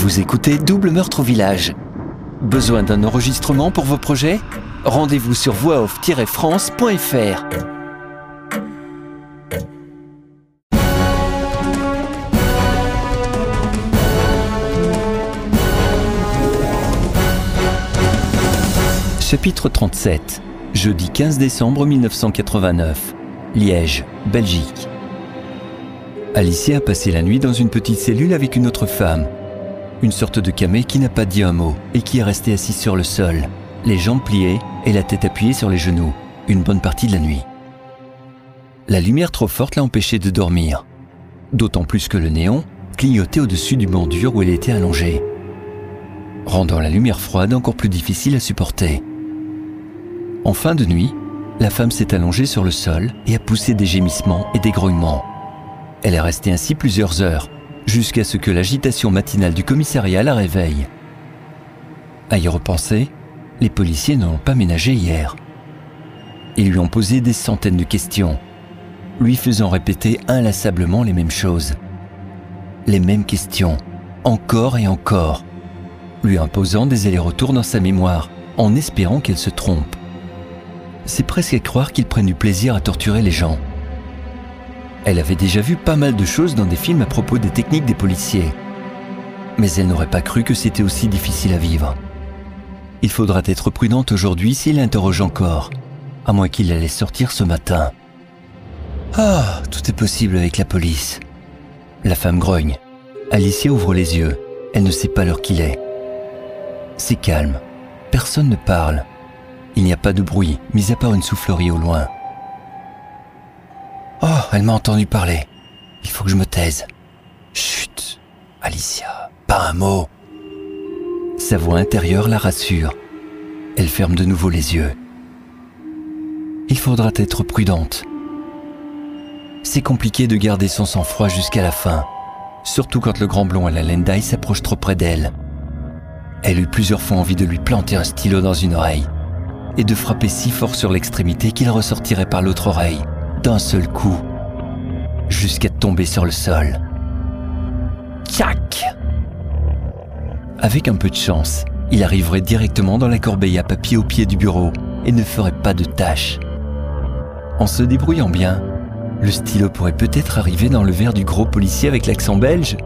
Vous écoutez Double Meurtre au Village. Besoin d'un enregistrement pour vos projets? Rendez-vous sur voixoff-france.fr. Chapitre 37 Jeudi 15 décembre 1989 Liège, Belgique Alicia a passé la nuit dans une petite cellule avec une autre femme. Une sorte de camé qui n'a pas dit un mot et qui est resté assis sur le sol, les jambes pliées et la tête appuyée sur les genoux, une bonne partie de la nuit. La lumière trop forte l'a empêchée de dormir, d'autant plus que le néon clignotait au-dessus du banc où elle était allongée, rendant la lumière froide encore plus difficile à supporter. En fin de nuit, la femme s'est allongée sur le sol et a poussé des gémissements et des grognements. Elle est restée ainsi plusieurs heures, jusqu'à ce que l'agitation matinale du commissariat la réveille. À y repenser, les policiers ne l'ont pas ménagé hier. Ils lui ont posé des centaines de questions, lui faisant répéter inlassablement les mêmes choses. Les mêmes questions, encore et encore, lui imposant des allers-retours dans sa mémoire, en espérant qu'elle se trompe c'est presque à croire qu'ils prennent du plaisir à torturer les gens. Elle avait déjà vu pas mal de choses dans des films à propos des techniques des policiers. Mais elle n'aurait pas cru que c'était aussi difficile à vivre. Il faudra être prudente aujourd'hui s'il interroge encore, à moins qu'il allait sortir ce matin. Ah, tout est possible avec la police. La femme grogne. Alicia ouvre les yeux. Elle ne sait pas l'heure qu'il est. C'est calme. Personne ne parle. Il n'y a pas de bruit, mis à part une soufflerie au loin. Oh, elle m'a entendu parler. Il faut que je me taise. Chut, Alicia, pas un mot. Sa voix intérieure la rassure. Elle ferme de nouveau les yeux. Il faudra être prudente. C'est compliqué de garder son sang-froid jusqu'à la fin, surtout quand le grand blond à la laine d'ail s'approche trop près d'elle. Elle eut plusieurs fois envie de lui planter un stylo dans une oreille et de frapper si fort sur l'extrémité qu'il ressortirait par l'autre oreille, d'un seul coup, jusqu'à tomber sur le sol. Tchac Avec un peu de chance, il arriverait directement dans la corbeille à papier au pied du bureau et ne ferait pas de tâche. En se débrouillant bien, le stylo pourrait peut-être arriver dans le verre du gros policier avec l'accent belge.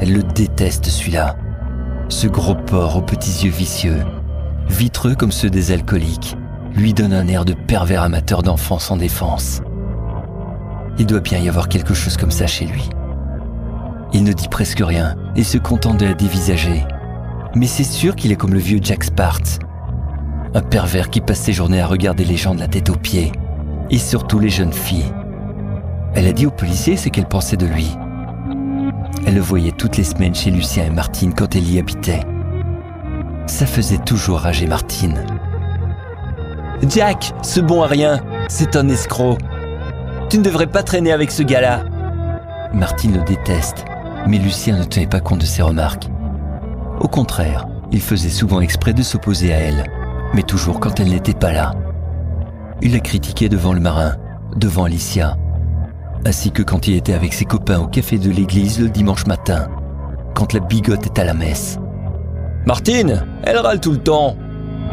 Elle le déteste celui-là. Ce gros porc aux petits yeux vicieux vitreux comme ceux des alcooliques, lui donne un air de pervers amateur d'enfants sans défense. Il doit bien y avoir quelque chose comme ça chez lui. Il ne dit presque rien et se contente de la dévisager. Mais c'est sûr qu'il est comme le vieux Jack Spartz. Un pervers qui passe ses journées à regarder les gens de la tête aux pieds. Et surtout les jeunes filles. Elle a dit au policier ce qu'elle pensait de lui. Elle le voyait toutes les semaines chez Lucien et Martine quand elle y habitait ça faisait toujours rager Martine. Jack, ce bon à rien, c'est un escroc. Tu ne devrais pas traîner avec ce gars-là. Martine le déteste, mais Lucien ne tenait pas compte de ses remarques. Au contraire, il faisait souvent exprès de s'opposer à elle, mais toujours quand elle n'était pas là. Il la critiquait devant le marin, devant Alicia, ainsi que quand il était avec ses copains au café de l'église le dimanche matin, quand la bigote est à la messe. Martine, elle râle tout le temps.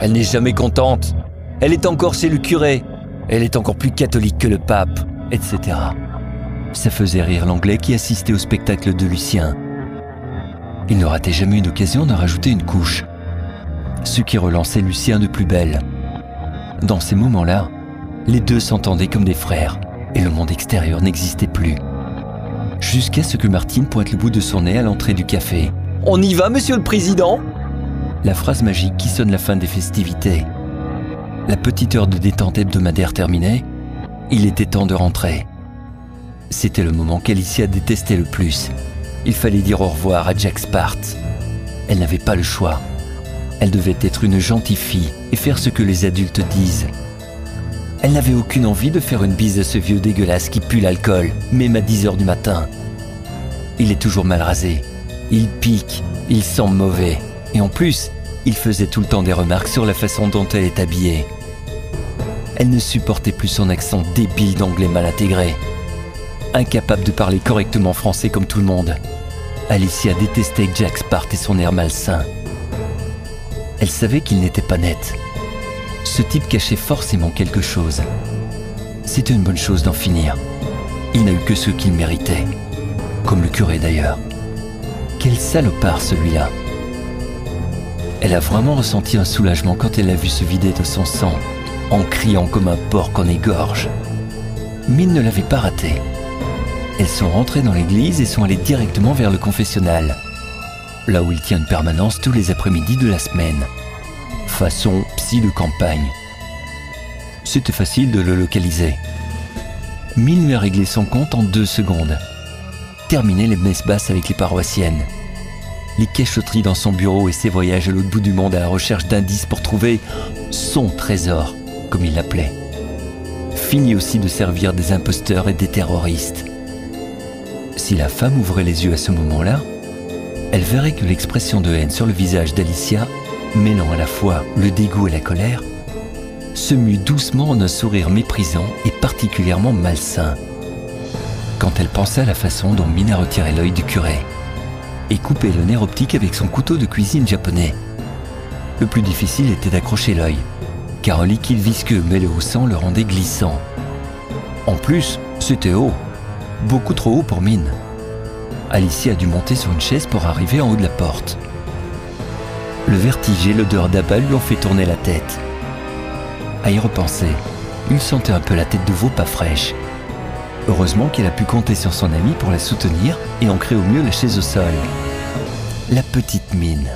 Elle n'est jamais contente. Elle est encore chez le curé. Elle est encore plus catholique que le pape, etc. Ça faisait rire l'anglais qui assistait au spectacle de Lucien. Il ne ratait jamais une occasion de rajouter une couche. Ce qui relançait Lucien de plus belle. Dans ces moments-là, les deux s'entendaient comme des frères et le monde extérieur n'existait plus. Jusqu'à ce que Martine pointe le bout de son nez à l'entrée du café. On y va, monsieur le président? La phrase magique qui sonne la fin des festivités. La petite heure de détente hebdomadaire terminée, il était temps de rentrer. C'était le moment qu'Alicia détestait le plus. Il fallait dire au revoir à Jack Spart. Elle n'avait pas le choix. Elle devait être une gentille fille et faire ce que les adultes disent. Elle n'avait aucune envie de faire une bise à ce vieux dégueulasse qui pue l'alcool, même à 10 heures du matin. Il est toujours mal rasé. Il pique. Il sent mauvais. Et en plus, il faisait tout le temps des remarques sur la façon dont elle est habillée. Elle ne supportait plus son accent débile d'anglais mal intégré. Incapable de parler correctement français comme tout le monde. Alicia détestait Jack Spart et son air malsain. Elle savait qu'il n'était pas net. Ce type cachait forcément quelque chose. C'était une bonne chose d'en finir. Il n'a eu que ce qu'il méritait. Comme le curé d'ailleurs. Quel salopard celui-là. Elle a vraiment ressenti un soulagement quand elle l'a vu se vider de son sang, en criant comme un porc en égorge. Mine ne l'avait pas raté. Elles sont rentrées dans l'église et sont allées directement vers le confessionnal, là où il tient une permanence tous les après-midi de la semaine. Façon psy de campagne. C'était facile de le localiser. Mine lui a réglé son compte en deux secondes. Terminé les messes basses avec les paroissiennes. Les cachotteries dans son bureau et ses voyages à l'autre bout du monde à la recherche d'indices pour trouver son trésor, comme il l'appelait. Fini aussi de servir des imposteurs et des terroristes. Si la femme ouvrait les yeux à ce moment-là, elle verrait que l'expression de haine sur le visage d'Alicia, mêlant à la fois le dégoût et la colère, se mue doucement en un sourire méprisant et particulièrement malsain. Quand elle pensait à la façon dont Mina retirait l'œil du curé et coupait le nerf optique avec son couteau de cuisine japonais. Le plus difficile était d'accrocher l'œil, car un liquide visqueux mêlé au sang le rendait glissant. En plus, c'était haut, beaucoup trop haut pour Mine. Alicia a dû monter sur une chaise pour arriver en haut de la porte. Le vertige et l'odeur d'abat lui ont fait tourner la tête. À y repenser, il sentait un peu la tête de veau pas fraîche. Heureusement qu'elle a pu compter sur son ami pour la soutenir et ancrer au mieux la chaise au sol. La petite mine.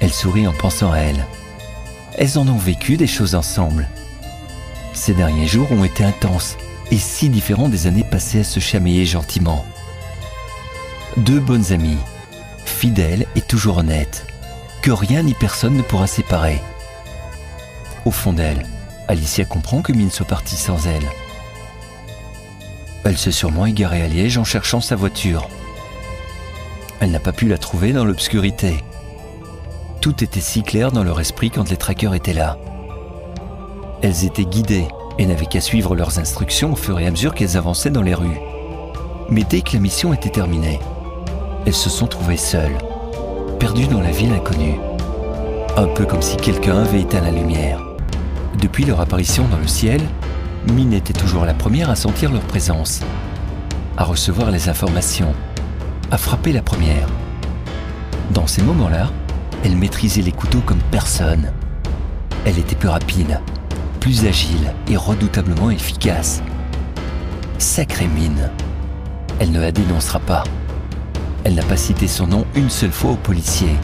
Elle sourit en pensant à elle. Elles en ont vécu des choses ensemble. Ces derniers jours ont été intenses et si différent des années passées à se chamailler gentiment. Deux bonnes amies, fidèles et toujours honnêtes, que rien ni personne ne pourra séparer. Au fond d'elle, Alicia comprend que Mine soit partie sans elle. Elle s'est sûrement égarée à Liège en cherchant sa voiture. Elle n'a pas pu la trouver dans l'obscurité. Tout était si clair dans leur esprit quand les traqueurs étaient là. Elles étaient guidées et n'avaient qu'à suivre leurs instructions au fur et à mesure qu'elles avançaient dans les rues. Mais dès que la mission était terminée, elles se sont trouvées seules, perdues dans la ville inconnue. Un peu comme si quelqu'un avait éteint la lumière. Depuis leur apparition dans le ciel, Mine était toujours la première à sentir leur présence, à recevoir les informations, à frapper la première. Dans ces moments-là, elle maîtrisait les couteaux comme personne. Elle était plus rapide, plus agile et redoutablement efficace. Sacrée mine. Elle ne la dénoncera pas. Elle n'a pas cité son nom une seule fois aux policiers.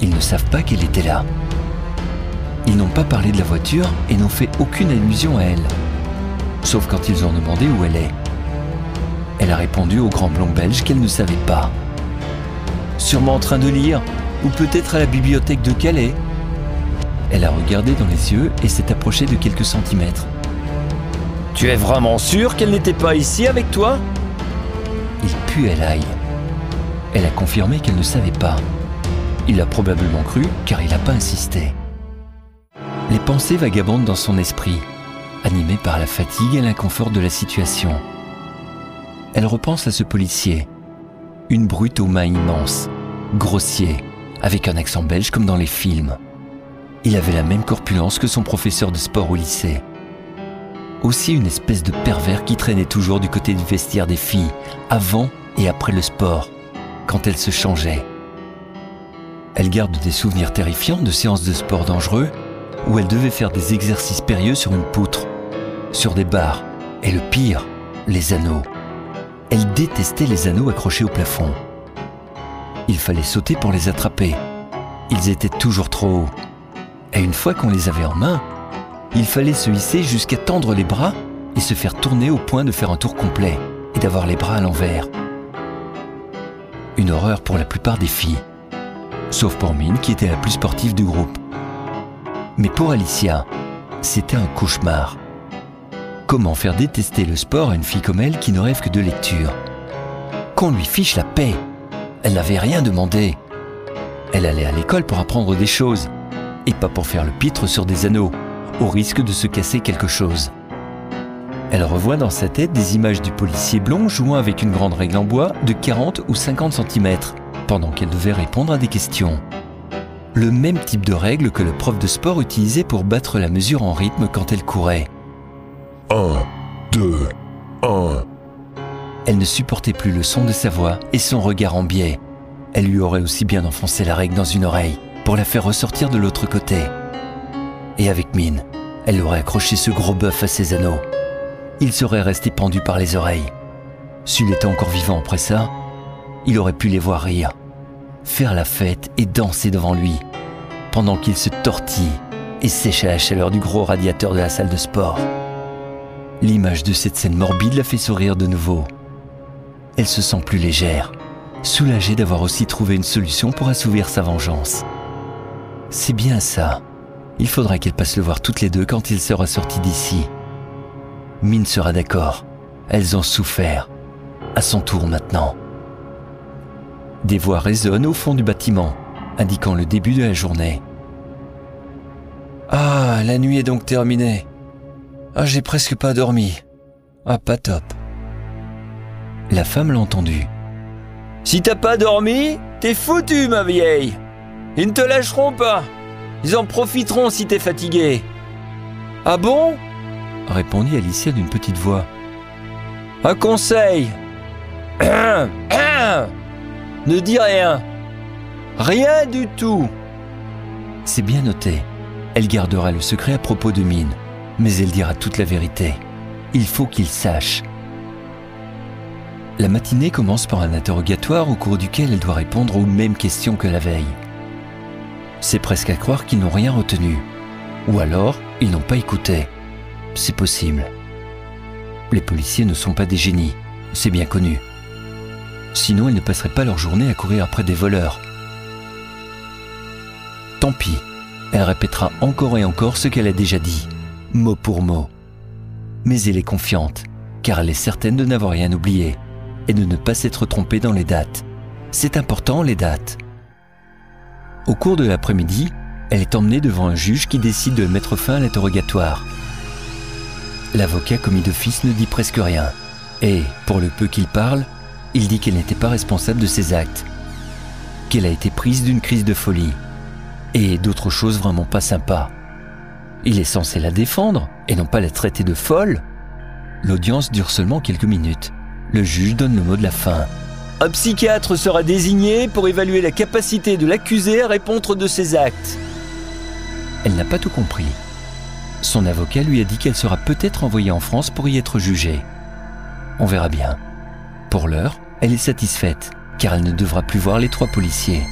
Ils ne savent pas qu'elle était là. Ils n'ont pas parlé de la voiture et n'ont fait aucune allusion à elle. Sauf quand ils ont demandé où elle est. Elle a répondu au grand blond belge qu'elle ne savait pas. Sûrement en train de lire, ou peut-être à la bibliothèque de Calais, elle a regardé dans les yeux et s'est approchée de quelques centimètres. Tu es vraiment sûr qu'elle n'était pas ici avec toi? Il puait l'ail. Elle a confirmé qu'elle ne savait pas. Il a probablement cru car il n'a pas insisté. Les pensées vagabondent dans son esprit, animées par la fatigue et l'inconfort de la situation. Elle repense à ce policier, une brute aux mains immenses, grossier, avec un accent belge comme dans les films. Il avait la même corpulence que son professeur de sport au lycée. Aussi une espèce de pervers qui traînait toujours du côté du vestiaire des filles, avant et après le sport, quand elles se changeaient. Elle garde des souvenirs terrifiants de séances de sport dangereux où elle devait faire des exercices périlleux sur une poutre, sur des barres, et le pire, les anneaux. Elle détestait les anneaux accrochés au plafond. Il fallait sauter pour les attraper. Ils étaient toujours trop hauts et une fois qu'on les avait en main, il fallait se hisser jusqu'à tendre les bras et se faire tourner au point de faire un tour complet et d'avoir les bras à l'envers. Une horreur pour la plupart des filles, sauf pour Mine qui était la plus sportive du groupe. Mais pour Alicia, c'était un cauchemar. Comment faire détester le sport à une fille comme elle qui ne rêve que de lecture? Qu'on lui fiche la paix. Elle n'avait rien demandé. Elle allait à l'école pour apprendre des choses et pas pour faire le pitre sur des anneaux, au risque de se casser quelque chose. Elle revoit dans sa tête des images du policier blond jouant avec une grande règle en bois de 40 ou 50 cm pendant qu'elle devait répondre à des questions. Le même type de règle que le prof de sport utilisait pour battre la mesure en rythme quand elle courait. 1, 2, 1. Elle ne supportait plus le son de sa voix et son regard en biais. Elle lui aurait aussi bien enfoncé la règle dans une oreille pour la faire ressortir de l'autre côté. Et avec mine, elle aurait accroché ce gros bœuf à ses anneaux. Il serait resté pendu par les oreilles. S'il était encore vivant après ça, il aurait pu les voir rire, faire la fête et danser devant lui, pendant qu'il se tortille et sèche la chaleur du gros radiateur de la salle de sport. L'image de cette scène morbide la fait sourire de nouveau. Elle se sent plus légère, soulagée d'avoir aussi trouvé une solution pour assouvir sa vengeance. C'est bien ça. Il faudra qu'elle passe le voir toutes les deux quand il sera sorti d'ici. Mine sera d'accord. Elles ont souffert. À son tour maintenant. Des voix résonnent au fond du bâtiment, indiquant le début de la journée. Ah, la nuit est donc terminée. Ah, j'ai presque pas dormi. Ah, pas top. La femme l'a entendu. Si t'as pas dormi, t'es foutu, ma vieille. Ils ne te lâcheront pas. Ils en profiteront si t'es fatigué. Ah bon? Répondit Alicia d'une petite voix. Un conseil. ne dis rien. Rien du tout. C'est bien noté. Elle gardera le secret à propos de Mine, mais elle dira toute la vérité. Il faut qu'il sache. La matinée commence par un interrogatoire au cours duquel elle doit répondre aux mêmes questions que la veille. C'est presque à croire qu'ils n'ont rien retenu. Ou alors, ils n'ont pas écouté. C'est possible. Les policiers ne sont pas des génies, c'est bien connu. Sinon, ils ne passeraient pas leur journée à courir après des voleurs. Tant pis, elle répétera encore et encore ce qu'elle a déjà dit, mot pour mot. Mais elle est confiante, car elle est certaine de n'avoir rien oublié et de ne pas s'être trompée dans les dates. C'est important, les dates. Au cours de l'après-midi, elle est emmenée devant un juge qui décide de mettre fin à l'interrogatoire. L'avocat commis d'office ne dit presque rien, et, pour le peu qu'il parle, il dit qu'elle n'était pas responsable de ses actes, qu'elle a été prise d'une crise de folie, et d'autres choses vraiment pas sympas. Il est censé la défendre, et non pas la traiter de folle. L'audience dure seulement quelques minutes. Le juge donne le mot de la fin. Un psychiatre sera désigné pour évaluer la capacité de l'accusé à répondre de ses actes. Elle n'a pas tout compris. Son avocat lui a dit qu'elle sera peut-être envoyée en France pour y être jugée. On verra bien. Pour l'heure, elle est satisfaite, car elle ne devra plus voir les trois policiers.